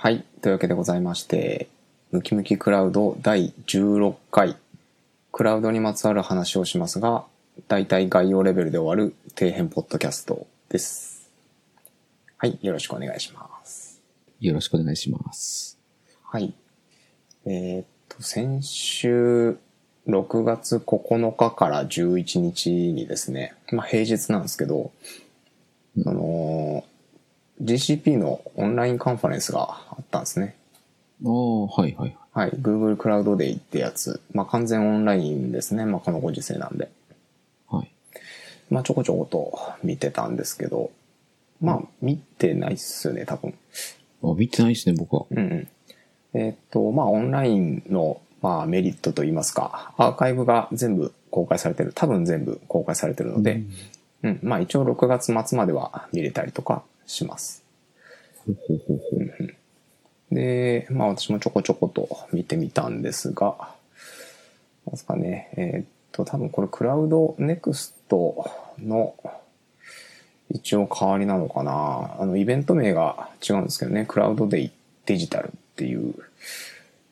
はい。というわけでございまして、ムキムキクラウド第16回、クラウドにまつわる話をしますが、大体概要レベルで終わる底辺ポッドキャストです。はい。よろしくお願いします。よろしくお願いします。はい。えーっと、先週、6月9日から11日にですね、まあ平日なんですけど、あの、GCP のオンラインカンファレンスがあったんですね。ああ、はいはい。はい。Google クラウドデイってやつ。まあ完全オンラインですね。まあこのご時世なんで。はい。まあちょこちょこと見てたんですけど、まあ見てないっすよね、多分。あ、見てないですね、僕は。うんうん。えーっと、まあオンラインの、まあメリットといいますか、アーカイブが全部公開されてる。多分全部公開されてるので、うん、まあ一応6月末までは見れたりとかします。で、まあ私もちょこちょこと見てみたんですが、なんですかね、えーっと、多分これ Cloud Next の一応代わりなのかな。あの、イベント名が違うんですけどね、 Cloud Day Digital っていう、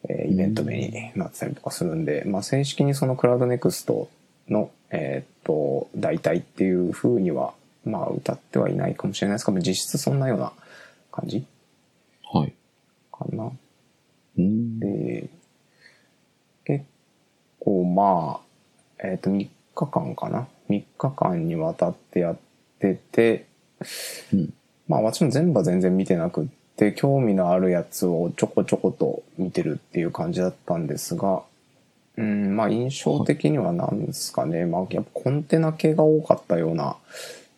えーイベント名になってたりとかするんで、まあ正式にその Cloud Nextの、えーっと、代替っていう風には、まあ歌ってはいないかもしれないですけど、実質そんなような感じはい。かな。うん。で、結構まあ、えっ、と、3日間かな ?3 日間にわたってやってて、うん。まあ私も全部は全然見てなくって、興味のあるやつをちょこちょこと見てるっていう感じだったんですが、うん、まあ印象的には何ですかね。まあやっぱコンテナ系が多かったような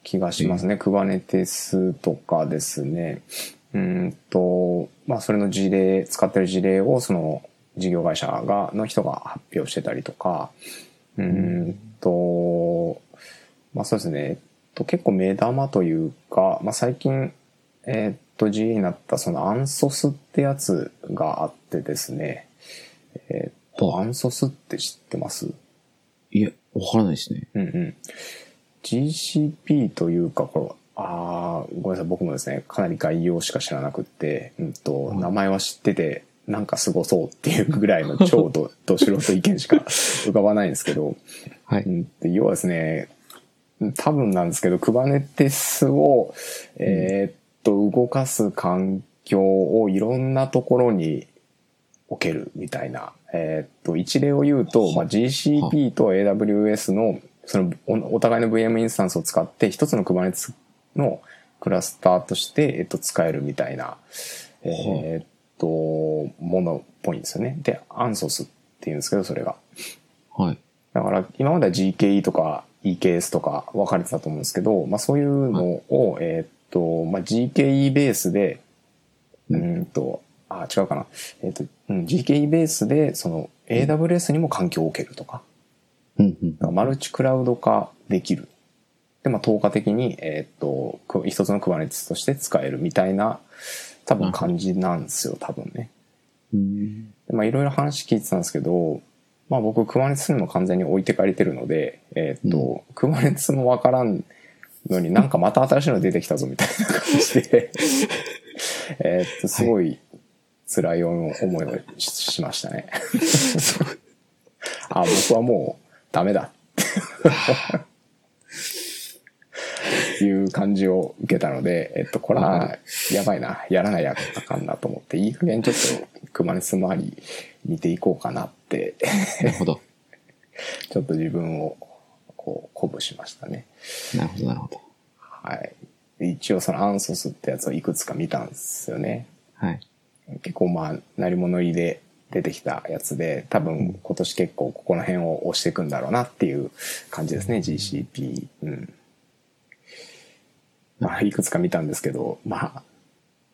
気がしますね。Kubernetes とかですね。うんと、まあそれの事例、使ってる事例をその事業会社が、の人が発表してたりとか、うんと、まあそうですね。えっと、結構目玉というか、まあ最近、えっと、G になったそのアンソスってやつがあってですね。えっと、アンソスって知ってます？いや、わからないですね。うんうん。GCP というか、これ、あーごめんなさい、僕もですね、かなり概要しか知らなくって、うんと、はい名前は知ってて、なんかすごそうっていうぐらいの超ど ど素人意見しか 浮かばないんですけど、はい。うんと要はですね、多分なんですけど、Kubernetes を、えーっと、動かす環境をいろんなところに置けるみたいな。えーっと、一例を言うと、まあ、GCP と AWS の、そのお、お互いの VM インスタンスを使って、一つの Kubernetes のクラスターとして、えっと、使えるみたいな、えーっと、ものっぽいんですよね。で、ANSOS っていうんですけど、それが。はい。だから今までは GKE とか EKS とか分かれてたと思うんですけど、まあそういうのを、えーっと、まあ GKE ベースで、うんと、あ、違うかな。えーっと、うん、GKE ベースで、その AWS にも環境を置けるとか、うんうん。だからマルチクラウド化できる。で、まあ透過的に、えーっと、く一つの Kubernetes として使えるみたいな、多分感じなんですよ、多分ね。うん。でまあいろいろ話聞いてたんですけど、まあ僕、クマネツにも完全に置いてかれてるので、えーっと、クマネツもわからんのになんかまた新しいの出てきたぞみたいな感じで、えーっと、すごい辛い思いをししましたね。あ、僕はもうダメだ。いう感じを受けたので、えっと、これはやばいな、やらないやあかんなと思って、いい加減ちょっとクマネス周り見ていこうかなって、なるほど。ちょっと自分をこう鼓舞しましたね。なるほど、なるほど。はい。で一応そのアンソスってやつをいくつか見たんですよね。はい。結構まあ、鳴り物入りで出てきたやつで、多分今年結構ここの辺を押していくんだろうなっていう感じですね、GCP。うん。まあ、いくつか見たんですけど、まあ、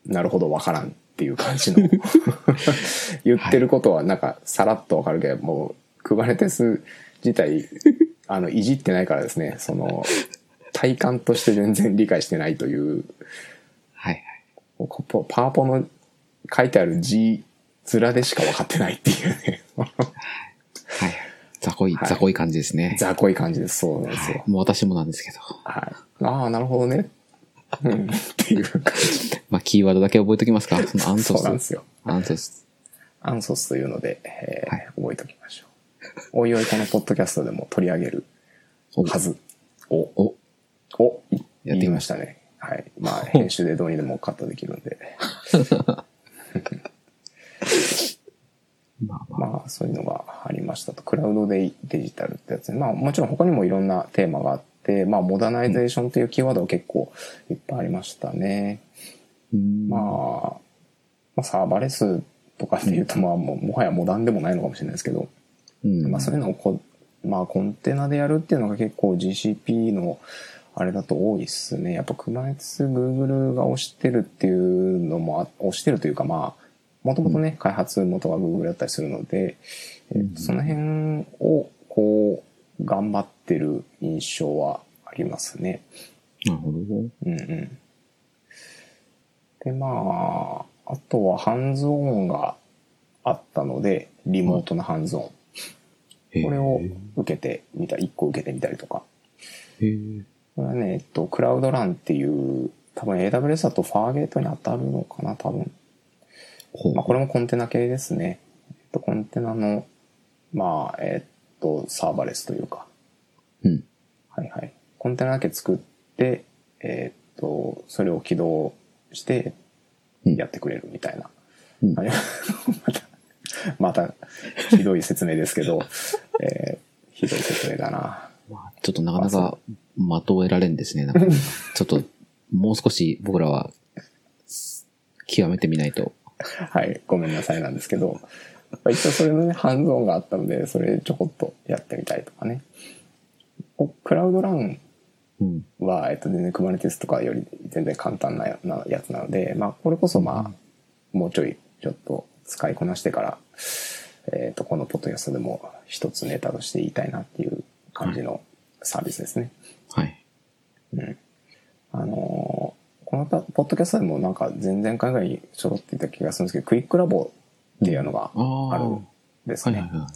なるほどわからんっていう感じの。言ってることはなんかさらっとわかるけど、もう、クバネテス自体、あの、いじってないからですね、その、体感として全然理解してないという、はい。ここパワポの書いてある字面でしか分かってないっていうね。はい。雑魚い、はい雑魚い感じですね。雑魚い感じです。そうなんですよ。はい。もう私もなんですけど。はい。ああ、なるほどね。うん、っていう感じ。まあ、キーワードだけ覚えときますか。そのアンソス。そうなんですよ。アンソス。アンソスというので、えーはい覚えておきましょう。おいおいこのポッドキャストでも取り上げるおはず。お、お、お、いやってきましたね。はい。まあ、編集でどうにでもカットできるんで。まあまあ。まあ、そういうのがありましたと。クラウドでデジタルってやつね。まあ、もちろん他にもいろんなテーマがあって、まあ、モダナイゼーションというキーワードは結構いっぱいありましたね。うんまあ、まあ、サーバーレスとかで言うと、まあ、もうもはやモダンでもないのかもしれないですけど、うん。まあ、そういうのをこう、まあ、コンテナでやるっていうのが結構 GCP のあれだと多いっすね。やっぱ Kubernetes、Google が推してるっていうのもあ、推してるというか、まあ、もともとね、開発元が Google だったりするので、えっとその辺を、こう、頑張ってる印象はありますね。なるほど。うんうん。で、まあ、あとはハンズオンがあったので、リモートのハンズオン。これを受けてみた、1個受けてみたりとか。これはね、えっと、クラウドランっていう、多分 AWS だとファーゲートに当たるのかな、多分。ほうまあ、これもコンテナ系ですね。えっと、コンテナの、まあ、えっと、サーバレスというか。うん。はいはい。コンテナだけ作って、えっと、それを起動してうんやってくれるみたいな。うんはい また、また、ひどい説明ですけど、えーひどい説明だな。まあちょっとなかなかまとえられんですね。なんかちょっと、もう少し僕らは、極めてみないと。はい、ごめんなさいなんですけど、まあ一応それのね、ハンズオンがあったので、それちょこっとやってみたいとかね。おクラウドランうん。は、えっと、全然 Kubernetes とかより全然簡単なやなやつなので、まあ、これこそまあ、もうちょい、ちょっと使いこなしてから、えっと、このポッドキャストでも一つネタとして言いたいなっていう感じのサービスですね。はい。うん。あのーこのポッドキャストでもなんか前々回ぐらいにちょろっていた気がするんですけど、クイックラボっていうのがあるんはですね。いはいはい。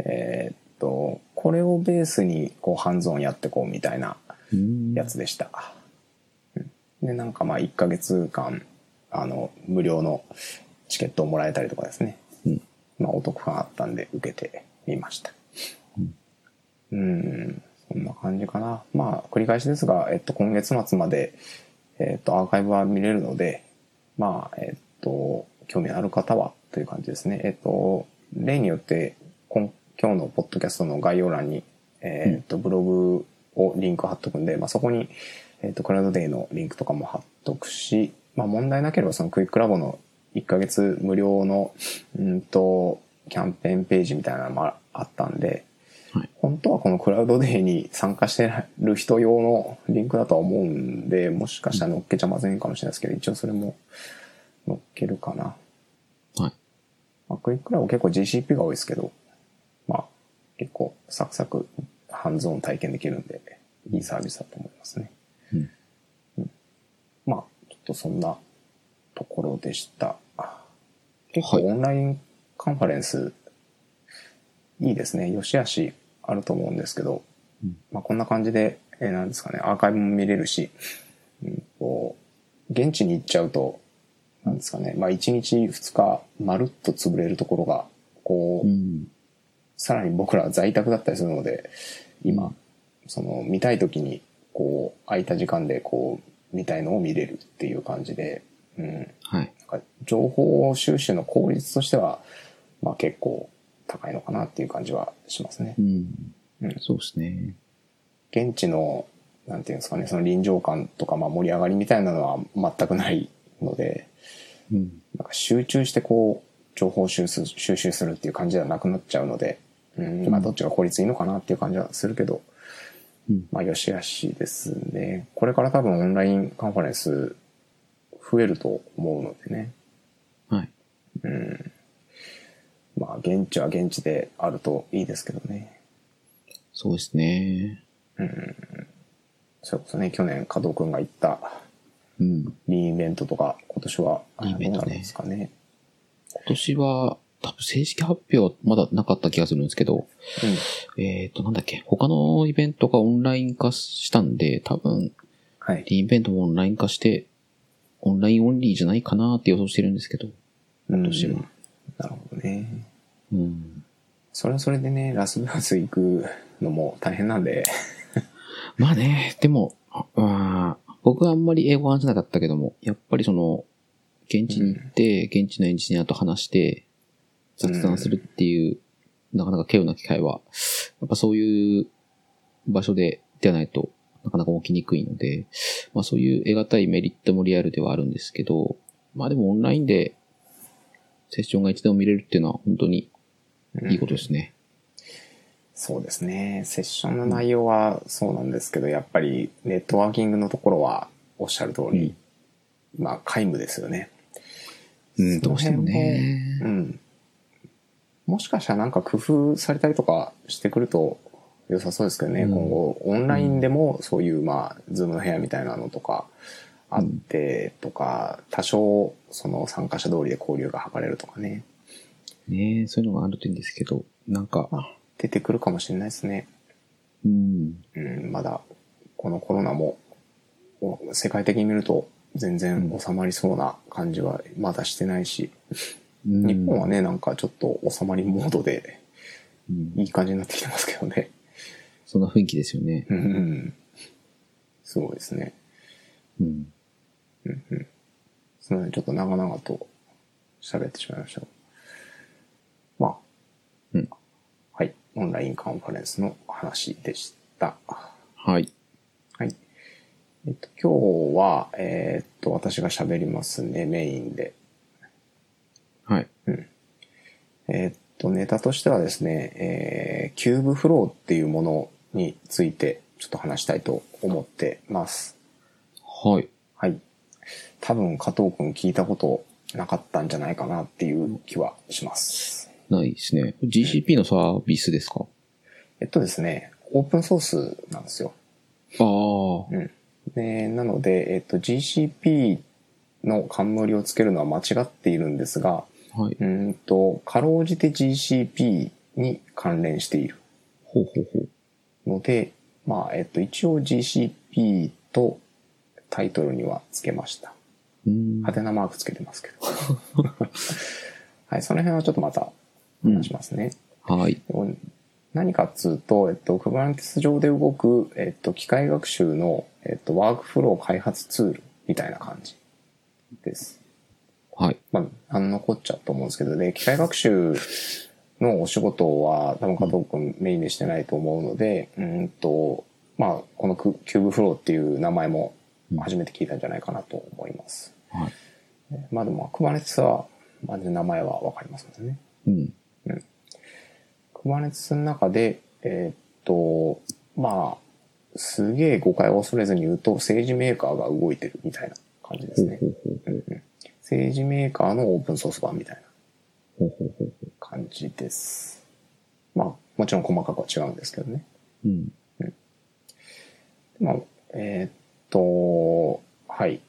えーっと、これをベースにこうハンズオンやってこうみたいなうんやつでした。うんで、なんかまあ1ヶ月間、あの、無料のチケットをもらえたりとかですね。うんまあお得感あったんで受けてみました。うんうん、そんな感じかな。まあ繰り返しですが、えっと今月末まで、えっとアーカイブは見れるので、まあ、えっと、興味ある方はという感じですね。えっと、例によって、今今日のポッドキャストの概要欄に、えっと、ブログをリンク貼っとくんで、まあそこに、えっと、クラウドデイのリンクとかも貼っとくし、まあ問題なければそのクイックラボの1ヶ月無料の、うんと、キャンペーンページみたいなのもあったんで、本当はこのクラウドデーに参加してる人用のリンクだとは思うんで、もしかしたら乗っけちゃまずいかもしれないですけど、一応それも乗っけるかな。はい。まあ、クイックラボ結構 GCP が多いですけど、まあ結構サクサクハンズオン体験できるんで、いいサービスだと思いますね。うんまあ、ちょっとそんなところでした。結構はいオンラインカンファレンス、いいですね。良し悪しあると思うんですけど、うんまあこんな感じで、えーなんですかね、アーカイブも見れるし、うんと、現地に行っちゃうと、なんですかね、まあ1日2日まるっと潰れるところが、こう、うん。さらに僕らは在宅だったりするので、今、その見たい時に、こう、空いた時間でこう、見たいのを見れるっていう感じで、うん。はい。なんか情報収集の効率としては、まあ結構高いのかなっていう感じはしますねう。ん。うんそうですね。現地の、なんていうんですかね、その臨場感とか、まあ盛り上がりみたいなのは全くないので、うん。なんか集中してこう、情報収集収集するっていう感じではなくなっちゃうので、うん、まあどっちが効率いいのかなっていう感じはするけど、うん。まあよしあしですね。これから多分オンラインカンファレンス増えると思うのでね。はい。うん。まあ現地は現地であるといいですけどね。そうですね。それこそね、去年加藤くんが言ったうん。リーイベントとか今年はリーイベントなですかね。今年は、多分正式発表はまだなかった気がするんですけど、えっ、と、なんだっけ、他のイベントがオンライン化したんで、多分、はい。リインベントもオンライン化して、オンラインオンリーじゃないかなって予想してるんですけど。うんとしてはなるほどね。うん。それはそれでね、ラスベガス行くのも大変なんで、まあね、でも、あまあ、僕はあんまり英語話せなかったけども、やっぱりその、現地に行って、現地のエンジニアと話して、雑談するっていう、なかなか稀有な機会は、やっぱそういう場所で、ではないとなかなか起きにくいので、まあそういう得難いメリットもリアルではあるんですけど、まあでもオンラインでセッションがいつでも見れるっていうのは本当にいいことですね。そうですね。セッションの内容はそうなんですけど、やっぱりネットワーキングのところはおっしゃる通り、まあ皆無ですよね。うん、どうしてもうね。ん。もしかしたらなんか工夫されたりとかしてくると良さそうですけどね、うん今後オンラインでもそういうまあズームの部屋みたいなのとかあってとか、多少その参加者通りで交流が図れるとかね、ねそういうのがあるといいんですけど、なんか、まあ、出てくるかもしれないですね。うん、うん、まだこのコロナもお世界的に見ると全然収まりそうな感じはまだしてないし、うん日本はねなんかちょっと収まりモードでうんいい感じになってきてますけどね。そんな雰囲気ですよね。うんうん。すごいですね。うん。すみません、ちょっと長々と喋ってしまいました。まあ、うんはい。オンラインカンファレンスの話でした。はい。はい。えっと、今日は、えーっと、私が喋りますね、メインで。はい。えーっと、ネタとしてはですね、えー、 Kubeflow っていうものについてちょっと話したいと思ってます。はい。はい。多分加藤くん聞いたことなかったんじゃないかなっていう気はします。ないですね。GCP のサービスですか？えっとですね、オープンソースなんですよ。ああ。うん。で、なので、えっと、GCP の冠をつけるのは間違っているんですが、はい。うーんと、かろうじて GCP に関連しているほうほうほう。ので、まあ、えっと、一応 GCP とタイトルにはつけました。うん。ハテナマークつけてますけど。はい、その辺はちょっとまた話しますね。はい。何かっつうと、えっと、Kubernetes 上で動く、えっと、機械学習の、えっと、ワークフロー開発ツールみたいな感じです。はい。まあ、あの残っちゃうと思うんですけど、で、機械学習のお仕事は多分加藤君メインでしてないと思うので、うんと、まあ、このク Kubeflow っていう名前も初めて聞いたんじゃないかなと思います。はい。まあでも、Kubernetes は、まあ、名前はわかりますもんね。うん。Kubernetes の中で、えーっと、まあ、すげえ誤解を恐れずに言うと、 SageMaker が動いてるみたいな感じですね。 SageMaker のオープンソース版みたいな感じです。まあ、もちろん細かくは違うんですけどね。う。うん。まあ、えーっと、はい。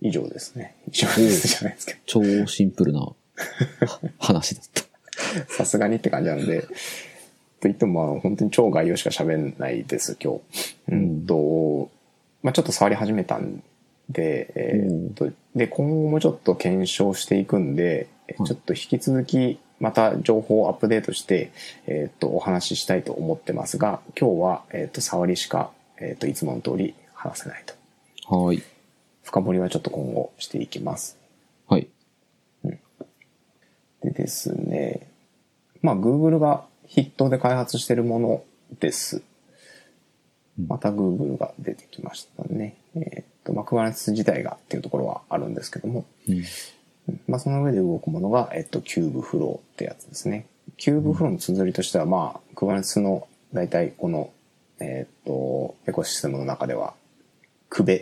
以上ですね。以上ですじゃないですけど。超シンプルな 話だった。さすがにって感じなので、と言ってもまあ本当に超概要しか喋んないです、今日。うんと、まあちょっと触り始めたんで、えーっと、で、今後もちょっと検証していくんで、ちょっと引き続きまた情報をアップデートして、えーっと、お話ししたいと思ってますが、今日は、えーっと、触りしか、えーっと、いつもの通り話せないと。はい。深掘りはちょっと今後していきます。はい。でですね、まあ Google が筆頭で開発しているものです。また Google が出てきましたね。えーっと、まあ Kubernetes 自体がっていうところはあるんですけども、うん。まあその上で動くものが、えっと、Kubeflow ってやつですね。Kubeflow の綴りとしては、まあ Kubernetes の大体この、えーっと、エコシステムの中では、クベ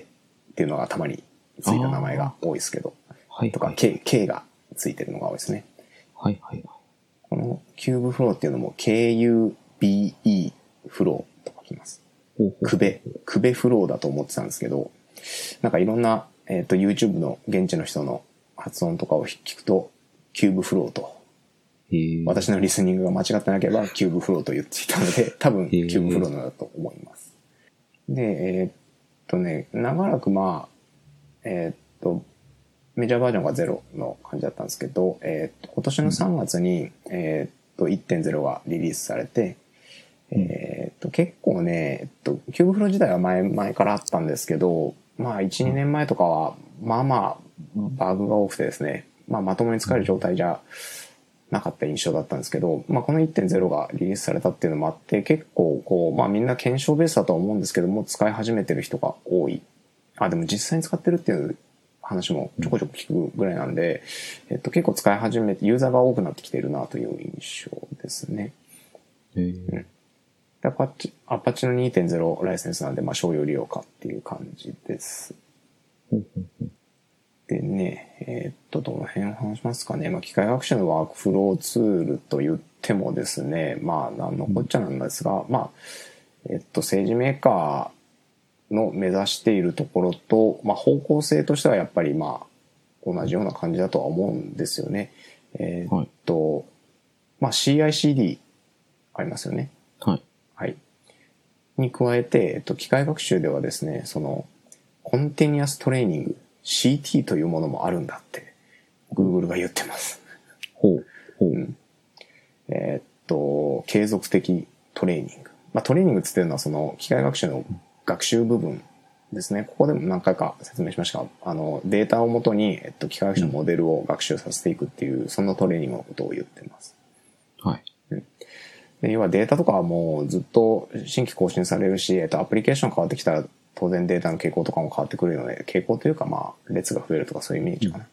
っていうのがたまについた名前が多いですけど、はい。とかはい K, K がついてるのが多いですね。はい。はい。このキューブフローっていうのも KUBE フローと書きます。ほうほうクベ、クベフローだと思ってたんですけど、なんかいろんな、えっ、と YouTube の現地の人の発音とかを聞くと、 Kubeflow と、私のリスニングが間違ってなければ Kubeflow と言っていたので、多分 Kubeflow なんだと思います。で、えーっとね、長らくまあ、えーっと、メジャーバージョンが0の感じだったんですけど、えーっと、今年の3月に、えーっと、1.0がリリースされて、えーっと、結構ね、えっと、 Kubeflow 自体は前、前からあったんですけど、まあ、1、2年前とかは、まあまあ、バグが多くてですね、まあ、まともに使える状態じゃなかった印象だったんですけど、まあ、この1.0がリリースされたっていうのもあって、結構、こう、まあ、みんな検証ベースだとは思うんですけども、使い始めてる人が多い。あ、でも実際に使ってるっていう話もちょこちょこ聞くぐらいなんで、えっと、結構使い始めて、ユーザーが多くなってきてるなという印象ですね。へーでアパッチ、アパッチの2.0ライセンスなんで、まあ、商用利用かっていう感じです。でね、えーっと、どの辺を話しますかね。まあ、機械学習のワークフローツールと言ってもですね、まあ、なんのこっちゃなんですが、まあ、えっと、政治メーカーの目指しているところと、まあ、方向性としてはやっぱり、まあ、同じような感じだとは思うんですよね。えーっと、まあ、CICD ありますよね。はい。はい。に加えて、えっと、機械学習ではですね、その、コンテニアストレーニング、CT というものもあるんだって、Google が言ってます。ほう。ほう。うんえーっと、継続的トレーニング。まあ、トレーニングって言ってるのは、その、機械学習の学習部分ですね。ここでも何回か説明しましたが、あの、データをもとに、えっと、機械学習のモデルを学習させていくっていう、そのトレーニングのことを言ってます。はい。で要はデータとかはもうずっと新規更新されるし、えっと、アプリケーション変わってきたら当然データの傾向とかも変わってくるので、傾向というかまあ列が増えるとかそういうイメージかな。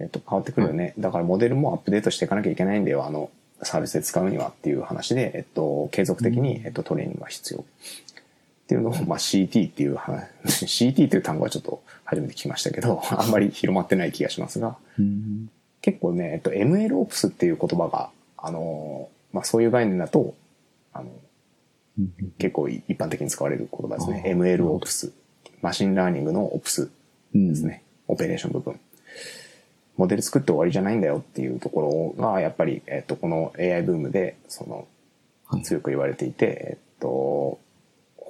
えっと、変わってくるよね。だからモデルもアップデートしていかなきゃいけないんだよ、あの、サービスで使うにはっていう話で、えっと、継続的に、えっと、トレーニングが必要。っていうのを、まあ CT っていう話、CT っていう単語はちょっと初めて聞きましたけど、あんまり広まってない気がしますが、うん。結構ね、えっと、MLOps っていう言葉が、あの、まあ、そういう概念だと、あの、うん結構一般的に使われる言葉ですね。MLOps。 machine learning の Ops うん。ですね。オペレーション部分。モデル作って終わりじゃないんだよっていうところが、やっぱり、えっと、この AI ブームで、その、はい。強く言われていて、えっと、保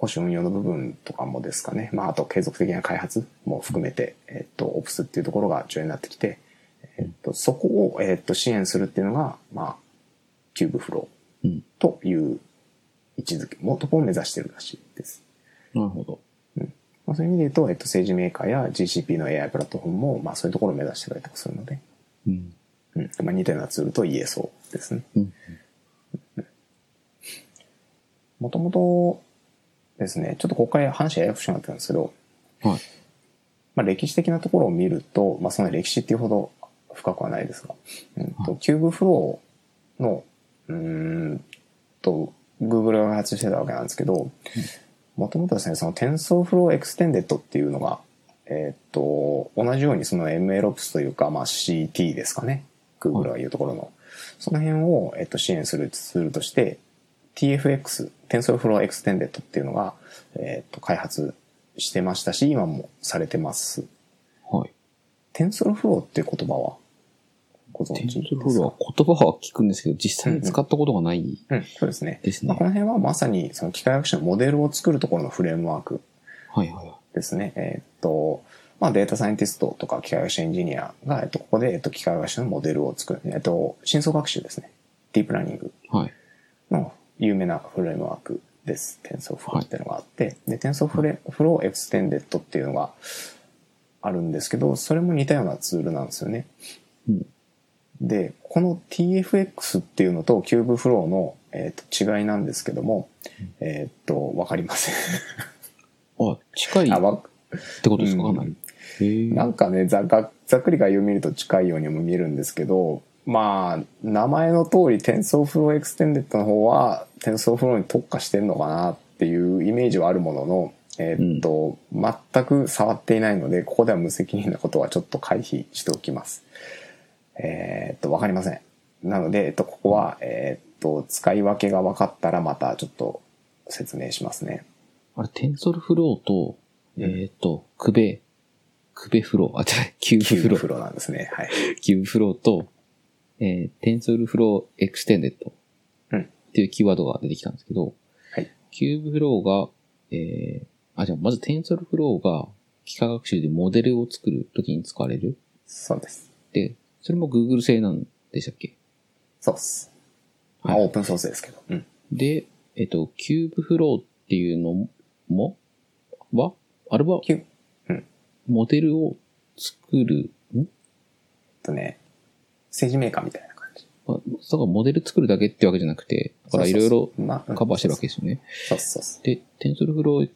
守運用の部分とかもですかね。まあ、あと継続的な開発も含めて、えっと、 Ops っていうところが重要になってきて、えっと、そこを、えっと、支援するっていうのが、まあ、キューブフロうん。ーという位置づけ、もとこを目指してるらしいです。なるほど。まあ、そういう意味で言うと、えっと、政治メーカーや GCP の AI プラットフォームも、まあ、そういうところを目指してたりとかするので、うん。うん。まあ、似たようなツールと言えそうですね。うん。もともとですね、ちょっとここから話ややこしくなってるんですけど、はい。まあ、歴史的なところを見ると、まあ、その歴史っていうほど深くはないですが、うんと、 Kubeflow の、うーんと、Google が開発してたわけなんですけど、もともとですね、その TensorFlow Extended っていうのが、えーっと、同じようにその MLOps というか、まあ CT ですかね。Google が言うところの。その辺を、えっと、支援するツールとして、TFX、TensorFlow Extended っていうのが、えっと、開発してましたし、今もされてます。はい。TensorFlow っていう言葉はご存知ですか？ソルフローは言葉は聞くんですけど、実際に使ったことがないうん、そうですね。ですね。まあ、この辺はまさにその機械学習のモデルを作るところのフレームワークはいはいはい。ですね。えーっと、まあ、データサイエンティストとか機械学習エンジニアが、えっと、ここで、えっと、機械学習のモデルを作る。えっと、深層学習ですね。ディープラーニングはい。の有名なフレームワークです。TensorFlow っていうのがあって、で、TensorFlow Extended っていうのがあるんですけど、それも似たようなツールなんですよね。うん。で、この TFX っていうのと CubeFlow の、えーと違いなんですけども、えっと、わかりません。あ、近い。ってことですか？わかんなんかねざがざっくり概要を見ると近いようにも見えるんですけどまあ名前の通り TensorFlow Extended の方は TensorFlow に特化してんのかなっていうイメージはあるもののえーっと、全く触っていないのでここでは無責任なことはちょっと回避しておきますえーっとわかりません。なので、えっと、ここはえーっと使い分けが分かったらまたちょっと説明しますね。あれ、 TensorFlow と、うん。えっ、と、クベ、クベフロー、あ、違う、 Kubeflow。Kubeflow なんですね。はい。 Kubeflow と、えー、 TensorFlow Extended うん。っていうキーワードが出てきたんですけど、はい。 Kubeflow が、えー、あ、じゃあまず TensorFlow が機械学習でモデルを作るときに使われる。そうです。で、それも Google 製なんでしたっけ？そうです。まあ、はいオープンソースですけど。うん。で、えっと、CubeFlow っていうのも、はあれは、キュうんモデルを作る、ん？とね、政治メーカーみたいな感じ。あだからモデル作るだけってわけじゃなくて、だからいろいろカバーしてるわけですよね。そうそうそう。で、TensorFlow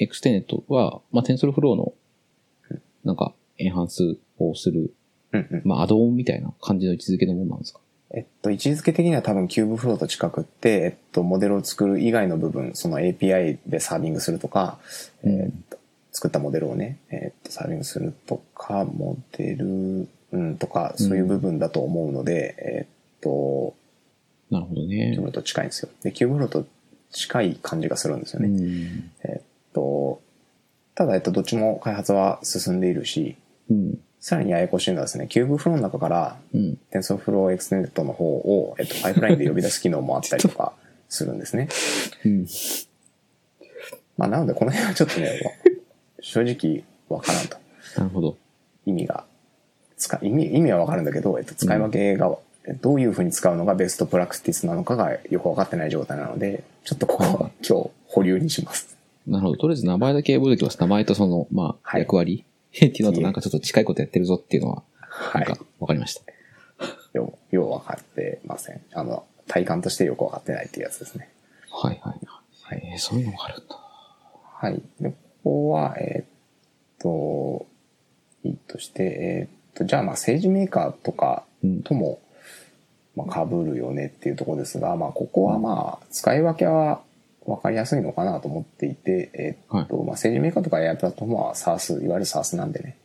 Extended は、まあ、TensorFlow の、なんか、エンハンスをする、うんうん。まあ、アドオンみたいな感じの位置づけのものなんですか？えっと、位置づけ的には多分 Kubeflow と近くって、えっと、モデルを作る以外の部分、その API でサービングするとか、うんえっと、作ったモデルをね、えっと、サービングするとか、モデル、うん、とか、そういう部分だと思うので、えっと、なるほどキューブフね。ローと近いんですよ。で、 Kubeflow と近い感じがするんですようね。ん。えっと、ただ、えっと、どっちも開発は進んでいるし、うん。さらにややこしいのはですね、 Kubeflow の中からうん。TensorFlow Extended の方を、えっと、パイプラインで呼び出す機能もあったりとか するんですね。うん。まあ、なので、この辺はちょっとね、わ 正直わからんと。なるほど。意味が、使意味、意味はわかるんだけど、えっと、使い分けが、どういうふうに使うのがベストプラクティスなのかがよくわかってない状態なので、ちょっとここは今日保留にします。なるほど。とりあえず名前だけ覚えておきます。名前とその、まあ、はい役割っていうのとなんかちょっと近いことやってるぞっていうのは、はい。なんかわかりました。よう、ようわかってません。あの、体感としてよくわかってないっていうやつですね。はいはいはい。えーそういうのがあるんだ。はい。で、ここは、えーっと、いいとして、えーっと、じゃあまあ政治メーカーとかうん。とも、まあ、被るよねっていうところですが、まあ、ここはまあ、使い分けは分かりやすいのかなと思っていて、えーっと、まあ、政治メーカーとか AI プラットフォームは SARS、いわゆる SARS なんでね、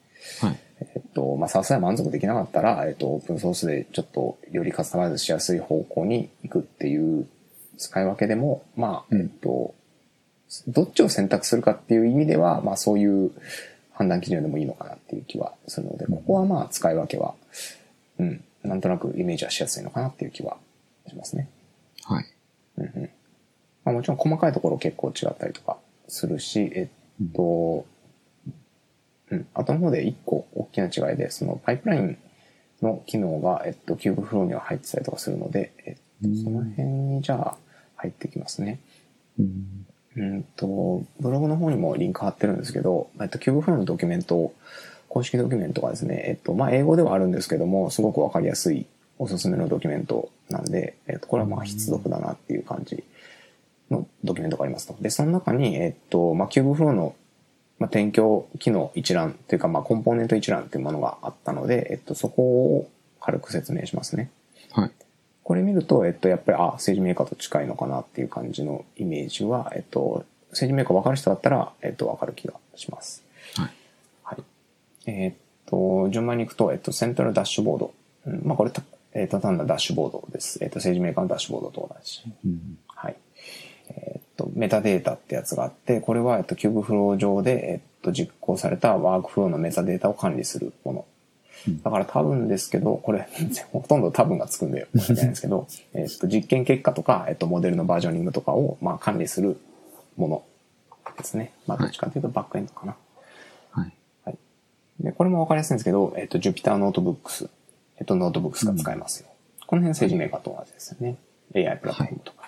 はい。えっと、まあ、SARS で満足できなかったら、えっと、オープンソースでちょっとよりカスタマイズしやすい方向に行くっていう使い分けでも、まあ、うんえっと、どっちを選択するかっていう意味では、まあ、そういう判断基準でもいいのかなっていう気はするので、ここはまあ、使い分けは、うん、なんとなくイメージはしやすいのかなっていう気はしますね。はい。うんうんまあ、もちろん細かいところ結構違ったりとかするし、えっと、うん、後の方で一個大きな違いで、そのパイプラインの機能が、えっと、 Kubeflow には入ってたりとかするので、えっと、その辺にじゃあ入ってきますね。うん。うんと、ブログの方にもリンク貼ってるんですけど、えっと、 Kubeflow のドキュメント、公式ドキュメントがですね、えっと、まあ、英語ではあるんですけども、すごくわかりやすいおすすめのドキュメントなんで、えっと、これはまあ、必読だなっていう感じのドキュメントがありますと。で、その中に、えっと、まあ、 Kubeflow の、まあ、提供機能一覧というか、まあ、コンポーネント一覧っていうものがあったので、えっと、そこを軽く説明しますね。はい。これ見ると、えっと、やっぱり、あ、 SageMaker と近いのかなっていう感じのイメージは、えっと、 SageMaker 分かる人だったら、えっと、分かる気がします。はい。はい。えっと、順番に行くと、えっと、 Central Dashboard。うん、まあ、これた、えっと、単なるダッシュボードです。えっと、 SageMaker のダッシュボードと同じ。うん。メタデータってやつがあって、これは、えっと、 Kubeflow 上で、えっと、実行されたワークフローのメタデータを管理するもの。うんだから多分ですけど、これ、ほとんど多分がつくんで申し訳ないんですけど、えっと、実験結果とか、えっと、モデルのバージョニングとかを、まあ、管理するものですね。まあ、どっちかというとバックエンドかな。はい。で、これもわかりやすいんですけど、えっと、Jupyter Notebooks、えっと、 Notebooks が使えますよ。この辺 SageMaker と同じですよね。AI プラットフォームとか。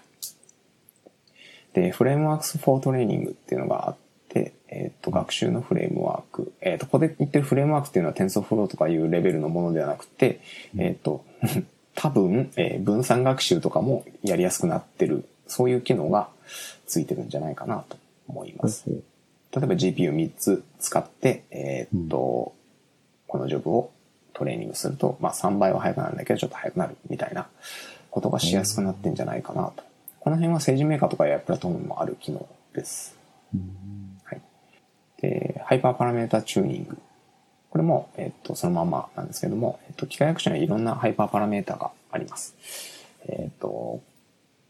で、 Frameworks for Training っていうのがあって、えっと、学習のフレームワーク。えっと、ここで言ってるフレームワークっていうのは TensorFlow とかいうレベルのものではなくて、えっと、多分、えー分散学習とかもやりやすくなってる、そういう機能がついてるんじゃないかなと思います。例えば GPU3 つ使って、えーっと、このジョブをトレーニングすると、まあ3倍は速くなるんだけど、ちょっと速くなるみたいなことがしやすくなってんじゃないかなと。この辺は SageMaker とか AI Platform にもある機能です。はい。で、 Hyperparameter Tuning。これも、えっと、そのまんまなんですけども、えっと、機械学習にはいろんなハイパーパラメータがあります。えっと、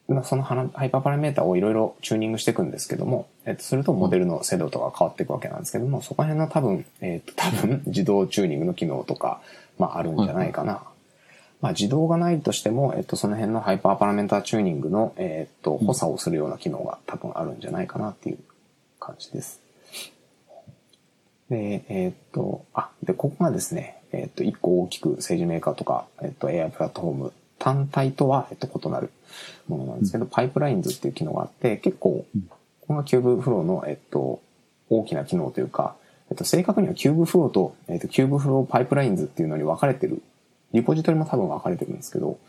まあそのハイパーパラメータをいろいろチューニングしていくんですけども、えっと、するとモデルの精度とか変わっていくわけなんですけども、そこら辺の多分、えっと、多分、自動チューニングの機能とか、まあ、あるんじゃないかな。まあ、自動がないとしても、えっと、その辺のハイパーパラメータチューニングの、えっと、補佐をするような機能が多分あるんじゃないかなっていう感じです。で、えーっと、あ、で、ここがですね、えーっと、一個大きく SageMaker とか、えーっと、AI プラットフォーム単体とは、えっと、異なるものなんですけど、 Pipelines っていう機能があって、結構、ここが Kubeflow の、えっと、大きな機能というか、えっと、正確には Kubeflow と、えっと、 Kubeflow Pipelines っていうのに分かれてる、リポジトリも多分分かれてるんですけど、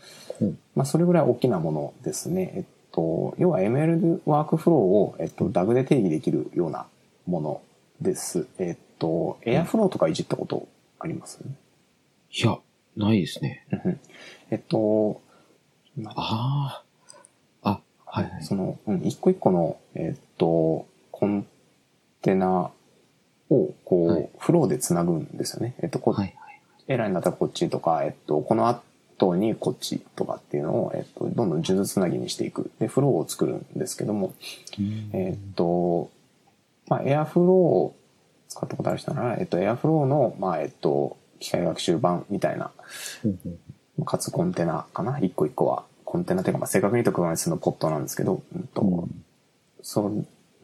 うんまあ、それぐらい大きなものですね。えっと、要は ML ワークフローを、えっと、DAG で定義できるようなものです。えっと、Airflow とかいじったことあります、いや、ないですね。えっと、ああ。あ、はいはい。その、うん、一個一個の、えっと、コンテナを、こう、はいフローでつなぐんですよね。えっと、こはいはい。エラーになったらこっちとか、えっと、この後にこっちとかっていうのを、えっと、どんどん数珠つなぎにしていく。で、フローを作るんですけども、えっと、まあ、エアフローを使ったことある人なら、えっと、エアフローの、まあ、えっと、機械学習版みたいな、うんうんかつコンテナかな？一個一個は。コンテナというか、まあ、正確に言うと Kubernetes のポットなんですけど、うんと、うんそ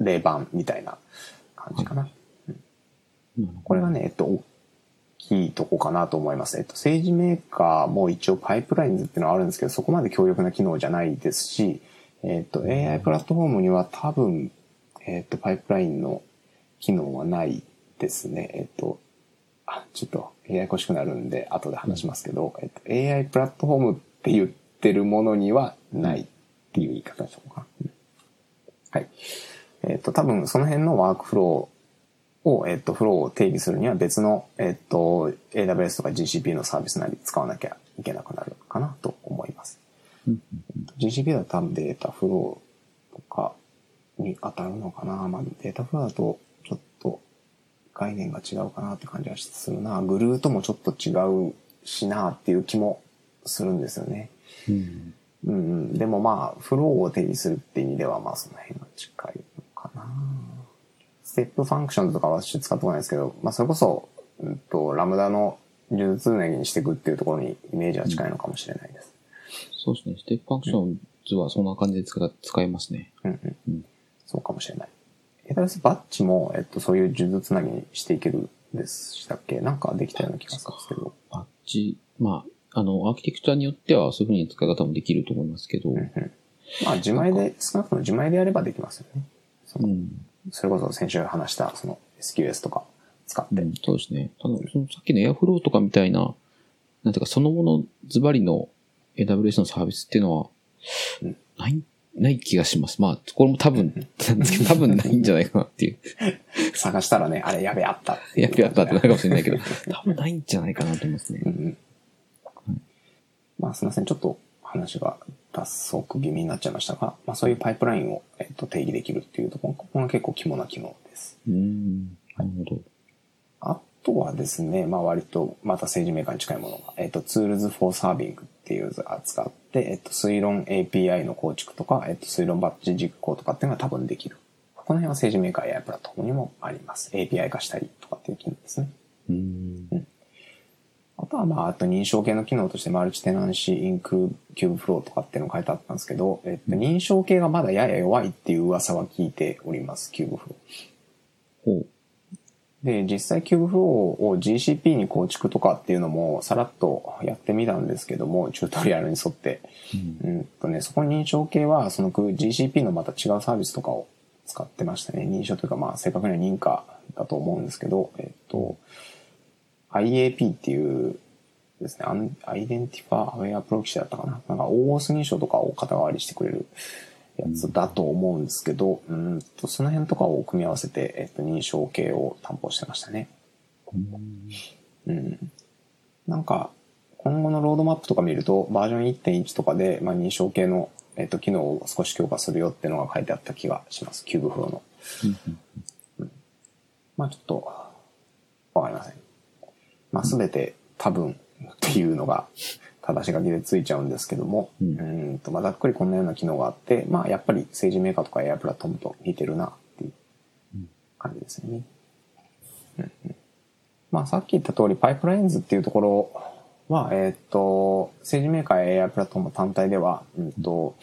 れ版みたいな感じかな。なるほどこれがね、えっと、大きいとこかなと思います。えっと、政治メーカーも一応パイプラインズっていうのはあるんですけど、そこまで強力な機能じゃないですし、えっと、AI プラットフォームには多分、えっと、パイプラインの機能はないですね。えっと、あ、ちょっとややこしくなるんで、後で話しますけど、えっと、AI プラットフォームって言ってるものにはないっていう言い方でしょうか。うんはい。えっと、多分その辺のワークフローを、えっと、フローを定義するには別の、えっと、AWS とか GCP のサービスなり使わなきゃいけなくなるかなと思います。うん。GCP だと多分データフローとかに当たるのかな。まあ、データフローだとちょっと概念が違うかなって感じはするな。グルーともちょっと違うしなっていう気もするんですよね。うん。うんうん。でもまあ、フローを定義するって意味ではまあその辺が近いのかな。 Step Functions とかは私使ったことないですけど、まあそれこそ、うんと、 Lambda の数珠つなぎにしていくっていうところにイメージは近いのかもしれないです。そうですね。 Step Functions はそんな感じで使使えますね。うんうん。うんそうかもしれない。AWS バッチも、えっと、そういう数珠つなぎにしていけるでしたっけ？なんかできたような気がするんですけど。バッチ、まあ、あの、アーキテクチャによってはそういうふうに使い方もできると思いますけど、うんうん。まあ、自前で、少なくとも自前でやればできますよね。うん。それこそ先週話した、その SQS とか使って。うんそうですね。ただ、そのさっきのエアフローとかみたいな、なんていうか、そのものズバリの AWS のサービスっていうのはうん、ない、ない気がします。まあ、これも多分、多分ないんじゃないかなっていう。探したらね、あれやべえあったやっぱやったってなるかもしれないけど、多分ないんじゃないかなと思いますねう。んうん。まあ、すみません。ちょっと話が脱足気味になっちゃいましたが、まあ、そういうパイプラインを、えっと、定義できるっていうところ、ここが結構肝な機能です。うーん。なるほど。あとはですね、まあ割とまた政治メーカーに近いものが、えっと、Tools for Serving っていう図を扱って、えっと、推論 API の構築とか、えっと、推論バッチ実行とかっていうのが多分できる。この辺は政治メーカー AI プラットフォームにもあります。API 化したりとかっていう機能ですね。うーん。あとはまあ、あと認証系の機能として Multi-Tenancy in Kubeflow とかっていうのが書いてあったんですけど、えっと、認証系がまだやや弱いっていう噂は聞いております、 Kubeflow。ほう。で、実際 Kubeflow を GCP に構築とかっていうのもさらっとやってみたんですけども、チュートリアルに沿って。うんうんとね、そこに認証系は、その GCP のまた違うサービスとかを使ってましたね。認証というか、まあ、正確には認可だと思うんですけど、えっと、IAP っていうですね、 Identity-Aware Proxy だったかな。なんか OAuth 認証とかを肩代わりしてくれるやつだと思うんですけど、うんとその辺とかを組み合わせて、えっと、認証系を担保してましたね。うん。なんか、今後のロードマップとか見ると、バージョン1.1とかで、まあ、認証系の、えっと、機能を少し強化するよっていうのが書いてあった気がします。 Kubeflow の。まあ、ちょっと、わかりません。まあ、すべて多分っていうのが、但し書きでついちゃうんですけども、ううんんと、まあ、ざっくりこんなような機能があって、まあ、やっぱり SageMaker とか AI Platform と似てるなっていう感じですよね。うんうん。まあ、さっき言った通り、 Pipelines っていうところは、えーっと、政治メーカーや AI プラットフォーム単体では、うんと、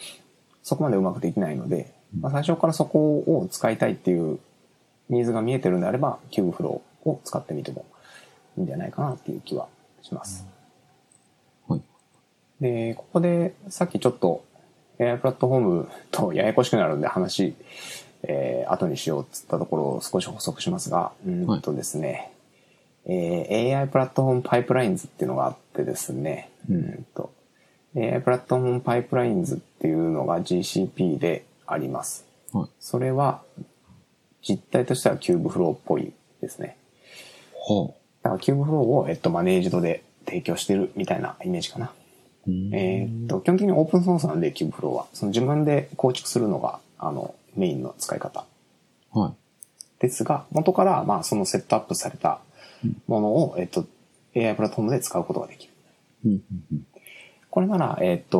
そこまでうまくできないので、まあ、最初からそこを使いたいっていうニーズが見えてるんであれば、 Kubeflow を使ってみてもいいんじゃないかなっていう気はします。はい。で、ここでさっきちょっと AI プラットフォームとややこしくなるんで話、えー、後にしようっつったところを少し補足しますが、うんとですね、えー AI Platform Pipelines っていうのがあってですね、うんうんと AI Platform Pipelines っていうのが GCP であります。はい。それは実態としては Kubeflow っぽいですね。はだから Kubeflow を、えっと、マネージドで提供してるみたいなイメージかな。えーっと、基本的にオープンソースなんで、 Kubeflow は。その自分で構築するのが、あの、メインの使い方。はい。ですが、元から、まあ、そのセットアップされたものを、えっと、AI プラットフォームで使うことができる。うんうんうんこれなら、えっと、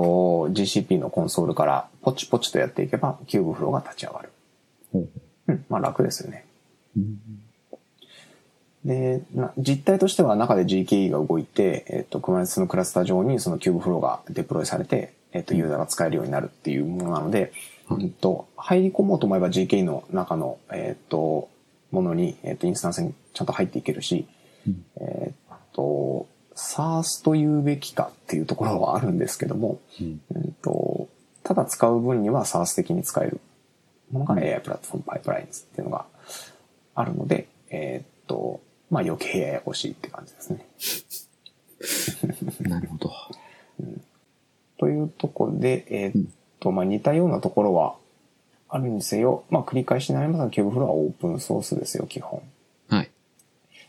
GCP のコンソールからポチポチとやっていけば、 Kubeflow が立ち上がる。ほううん、まあ楽ですよね。うんで、な実態としては中で GKE が動いて、えっと、Kubernetes のクラスター上にその Kubeflow がデプロイされて、えっと、ユーザーが使えるようになるっていうものなので、はいうんと、入り込もうと思えば GKE の中の、えっと、ものに、えっと、インスタンスにちゃんと入っていけるし、うん。えっと、SARS と言うべきかっていうところはあるんですけども、うん。うんと、ただ使う分には SARS 的に使えるものが AI プラットフォームパイプラインズっていうのがあるので、えーっと、まあ余計ややこしいって感じですね。なるほど。というところで、えーっと、まあ似たようなところはあるにせよ、まあ繰り返しになりますが、 Kubeflow はオープンソースですよ、基本。はい。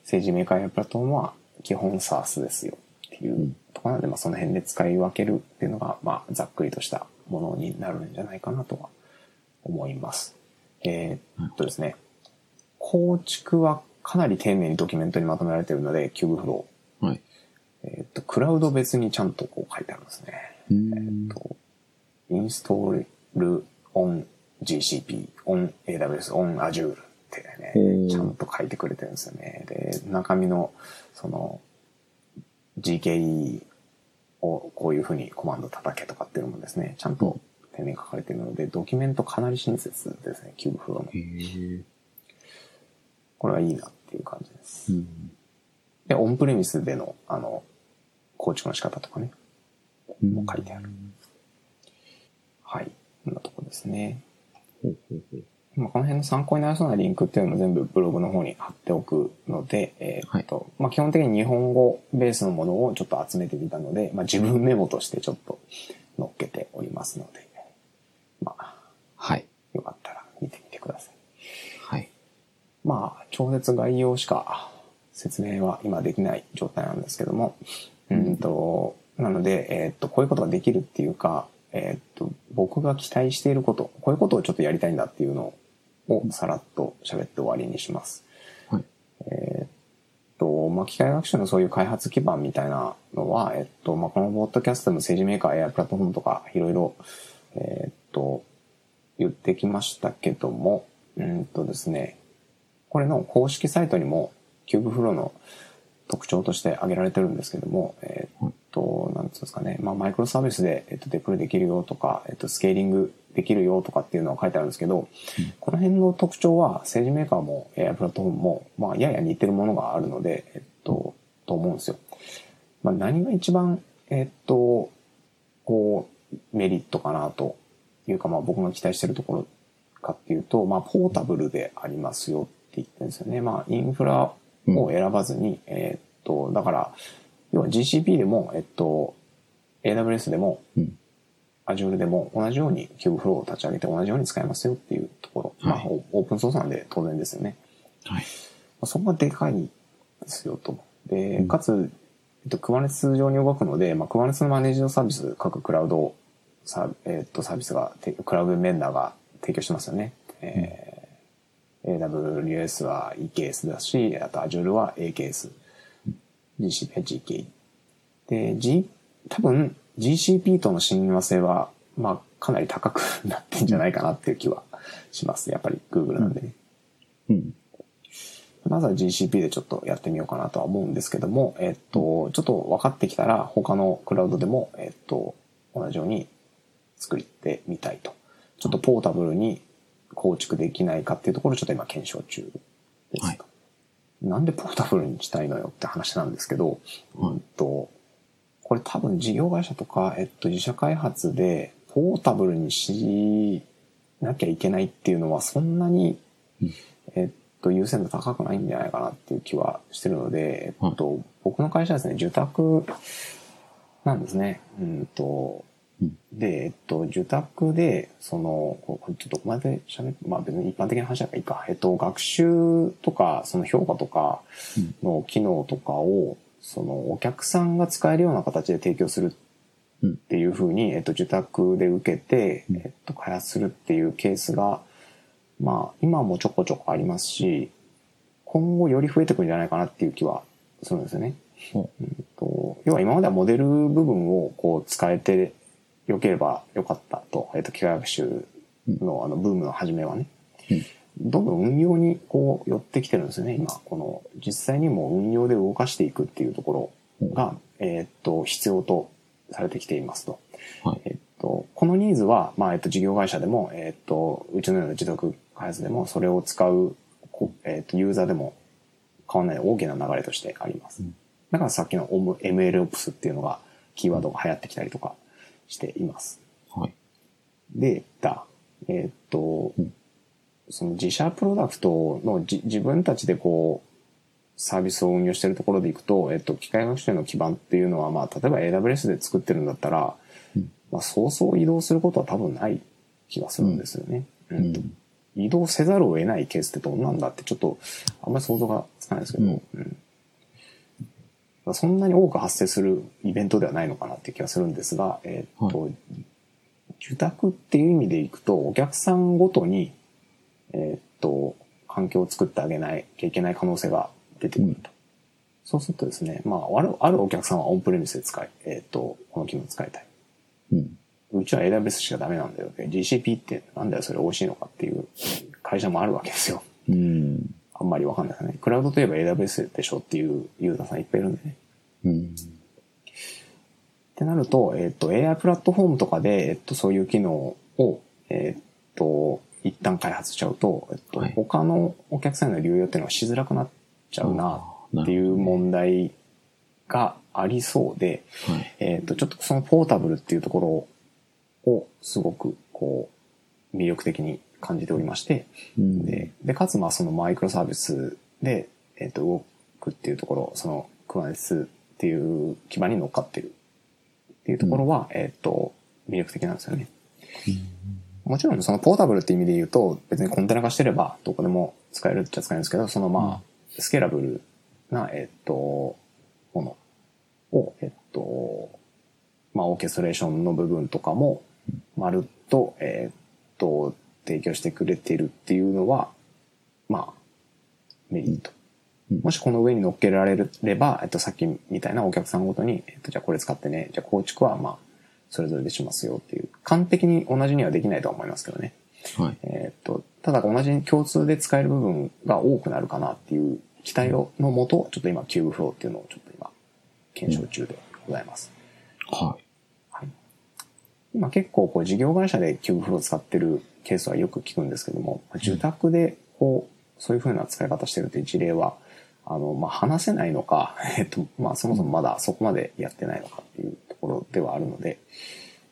SageMaker やプラットフォームは基本 SaaS ですよっていうところなので、まあその辺で使い分けるっていうのが、まあざっくりとしたものになるんじゃないかなとは思います。えーっとですね、構築はかなり丁寧にドキュメントにまとめられているので、 Kubeflowはい。ー。えーっと、クラウド別にちゃんとこう書いてあるんですね。うえっと、インストール on GCP, on AWS, on Azure っておね、ーちゃんと書いてくれてるんですよね。で、中身の、その、GKE をこういうふうにコマンド叩けとかっていうのもですね、ちゃんと丁寧に書かれているので、ドキュメントかなり親切ですね、 Kubeflow の。これはいいなっていう感じです。うん。で、オンプレミスでの、あの、構築の仕方とかね、も書いてある。はい。こんなとこですね。ほうほうほう。まあ、この辺の参考になりそうなリンクっていうのも全部ブログの方に貼っておくので、えーっと、まあ、基本的に日本語ベースのものをちょっと集めてみたので、まあ、自分メモとしてちょっと載っけておりますので、まあ、はい。よかったら見てみてください。はい。まあ、超絶概要しか説明は今できない状態なんですけども、うんと、なので、えーっと、こういうことができるっていうか、えーっと、僕が期待していること、こういうことをちょっとやりたいんだっていうのをさらっと喋って終わりにします。はい。えーっと、まあ、機械学習のそういう開発基盤みたいなのは、えっと、まあ、このポッドキャストでも政治メーカー AI プラットフォームとかいろいろ、えーっと、言ってきましたけども、うんとですね、これの公式サイトにも、 Kubeflow の特徴として挙げられてるんですけども、えーっと、なんつうんですかね、まあ、マイクロサービスで、えっと、デプロイできるよとか、えっと、スケーリングできるよとかっていうのは書いてあるんですけど、この辺の特徴は、 SageMaker も AI Platform も、まあ、やや似てるものがあるので、えっと、と思うんですよ。まあ、何が一番、えっと、こう、メリットかなというか、まあ、僕が期待してるところかっていうと、まあ、ポータブルでありますよっ言ってるんですよね。まあ、インフラを選ばずに、えっと、だから、要は GCP でも、えっと、AWS でも、うん。Azure でも同じように Kubeflow を立ち上げて同じように使えますよっていうところ。はいまあ、オオープンソースなんで当然ですよね。はい。まあそこがでかいですよと。で、うんかつ、えっと、Kubernetes 上に動くので、まあ、Kubernetes のマネージドサービス、各クラウドサ,、えっと、サービスが、てクラウドベンダーが提供してますよね。えー AWS は EKS だし、あと Azure は AKS。GCP は GKE。で、G、多分 GCP との親和性は、まあ、かなり高くなってんじゃないかなっていう気はします。やっぱり Google なんでね。うん。まずは GCP でちょっとやってみようかなとは思うんですけども、えっと、ちょっと分かってきたら他のクラウドでも、えっと、同じように作ってみたいと。ちょっとポータブルに構築できないかっていうところをちょっと今検証中です。はいなんでポータブルにしたいのよって話なんですけど、うんと、これ多分事業会社とか、えっと、自社開発でポータブルにしなきゃいけないっていうのはそんなに、うんえっと、優先度高くないんじゃないかなっていう気はしてるので、えっと、僕の会社はですね、受託なんですね。うんと、うんで、えっと、受託で、その、これちょっとどこまで喋って、まあ別に一般的な話だからいいか。えっと、学習とか、その評価とかの機能とかを、そのお客さんが使えるような形で提供するっていうふうに、えっと、受託で受けて、うんえっと、開発するっていうケースが、まあ、今もちょこちょこありますし、今後より増えてくるんじゃないかなっていう気はするんですよね。ほうんと要は今まではモデル部分をこう使えてよければよかったと、えっと、機械学習のあのブームの始めはね、うんどんどん運用にこう寄ってきてるんですよね、今。この実際にも運用で動かしていくっていうところが、えっと、必要とされてきていますと。はい。えっと、このニーズは、まあ、えっと、事業会社でも、えっと、うちのような自宅開発でも、それを使う、こえっと、ユーザーでも変わらない大きな流れとしてあります。うんだからさっきの MLOps っていうのが、キーワードが流行ってきたりとかしています。はい。で、だ、えっとうん、その自社プロダクトのじ自分たちでこう、サービスを運用しているところでいくと、えっと、機械学習の基盤っていうのは、まあ、例えば AWS で作ってるんだったら、うんまあ、そうそう移動することは多分ない気がするんですよね。ううん。移動せざるを得ないケースってどんなんだってちょっとあんまり想像がつかないですけど、うんうんそんなに多く発生するイベントではないのかなって気がするんですが、えーっと、受託っていう意味でいくと、お客さんごとに、えーっと、環境を作ってあげないきゃいけない可能性が出てくると。そうするとですね、まあ、ある、あるお客さんはオンプレミスで使い、えーっと、この機能使いたい。うん。うちは AWS しかダメなんだよ。GCP ってなんだよ、それ美味しいのかっていう会社もあるわけですよ。うん。あんまりわかんないですね。クラウドといえば AWS でしょっていうユーザーさんいっぱいいるんでね。うん。ってなると、えっ、と、AI プラットフォームとかで、えっ、と、そういう機能を、えっ、と、一旦開発しちゃうと、えっ、と、はい他のお客さんへの流用っていうのはしづらくなっちゃうななっていう問題がありそうで、はい。えっ、と、ちょっとそのポータブルっていうところをすごく、こう、魅力的に感じておりまして、うん。で、で、かつまあそのマイクロサービスで、えっ、と、動くっていうところ、その Kubernetes っていう基盤に乗っかってるっていうところは、えっ、と、魅力的なんですよね。もちろんそのポータブルって意味で言うと、別にコンテナ化してればどこでも使えるっちゃ使えるんですけど、そのまあ、スケーラブルな、えっ、と、ものを、えっ、と、まあ、オーケストレーションの部分とかも、まるっと、えっ、と、提供してくれているっていうのは、まあ、メリット。うんもしこの上に乗っけられれば、えっと、さっきみたいなお客さんごとに、えっと、じゃあこれ使ってね、じゃあ構築はまあ、それぞれでしますよっていう、完璧に同じにはできないとは思いますけどね。はい。えっと、ただ同じに共通で使える部分が多くなるかなっていう期待をのもと、ちょっと今、 Kubeflow っていうのをちょっと今、検証中でございます。はい。はい、今結構こう事業会社で Kubeflow 使ってるケースはよく聞くんですけども、受託でこう、そういう風な使い方してるっていう事例は、あの、まあ、話せないのか、えっと、まあ、そもそもまだそこまでやってないのかっていうところではあるので、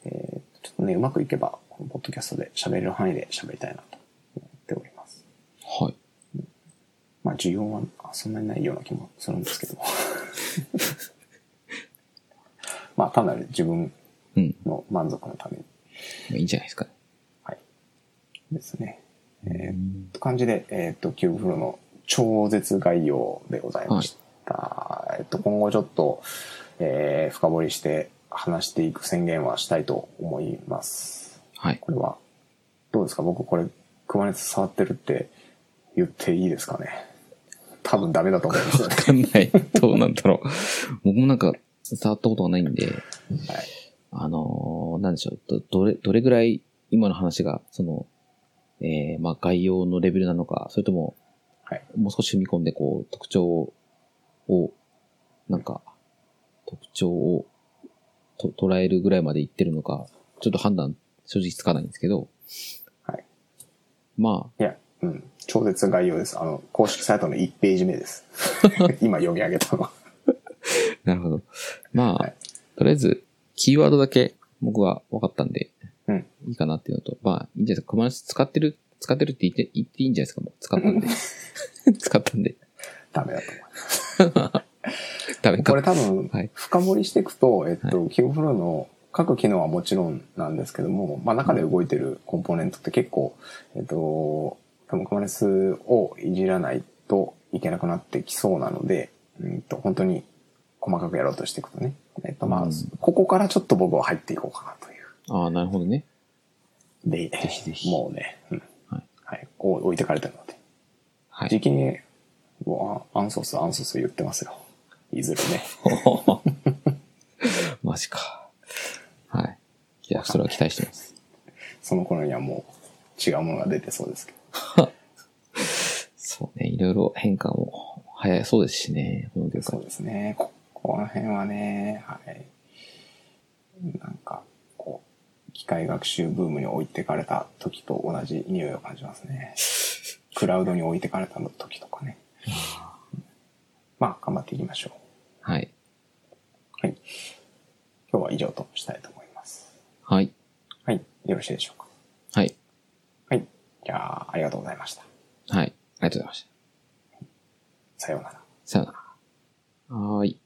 えーちょっとね、うまくいけば、このポッドキャストで喋れる範囲で喋りたいなと思っております。はい。まあ、需要はあそんなにないような気もするんですけども。まあ、単なる自分うん。の満足のためにまあいいんじゃないですかね。はい。ですね。えー、うんと感じで、えっ、と、 Kubeflow の超絶概要でございました。えっ、と、今後ちょっと、えー深掘りして話していく宣言はしたいと思います。はい。これは、どうですか？僕これ、クマネツ触ってるって言っていいですかね？多分ダメだと思いますよねわ。かんない。どうなんだろう。僕もなんか、触ったことがないんで、はい。あのーなんでしょう。ど、どれ、どれぐらい今の話が、その、えー、まあ概要のレベルなのか、それとも、はい。もう少し踏み込んで、こう、特徴を、なんか、特徴をと捉えるぐらいまでいってるのか、ちょっと判断、正直つかないんですけど、はい。まあ、いや、うん。超絶概要です。あの、公式サイトの1ページ目です。今読み上げたのは。なるほど。まあ、はいとりあえず、キーワードだけ僕は分かったんで、うん。いいかなっていうのと、まあ、いいんじゃないですか。熊梨使ってる、使ってるって言って、言っていいんじゃないですか。もう使ったんで。使ったんで。ダメだと思います。ダメか。これ多分はい、深掘りしていくと、えっと、 Kubeflow の各機能はもちろんなんですけども、まあ中で動いてるコンポーネントって結構、えっと、多分 Kubernetes をいじらないといけなくなってきそうなので、うんと、本当に細かくやろうとしていくとね。えっと、まあ、うんここからちょっと僕は入っていこうかなという。ああ、なるほどね。で、ぜひぜひもうね、うん。はい。はい。お置いてかれてるので。はい。時期に、もうアンソス、アンソス言ってますよ。いずれね。マジか。はい。いや、それは期待してます。その頃にはもう違うものが出てそうですけど。そうね、いろいろ変化も早いそうですしね、この業界そう。ですね。ここの辺はね、はい。なんか、機械学習ブームに置いてかれた時と同じ匂いを感じますね。クラウドに置いてかれた時とかね。まあ、頑張っていきましょはい。う。はい。今日は以上としたいと思います。はい。はい。よろしいでしょうか。はい。はい。じゃあ、ありがとうございました。はい。ありがとうございました。さようなら。さよなら。はーい。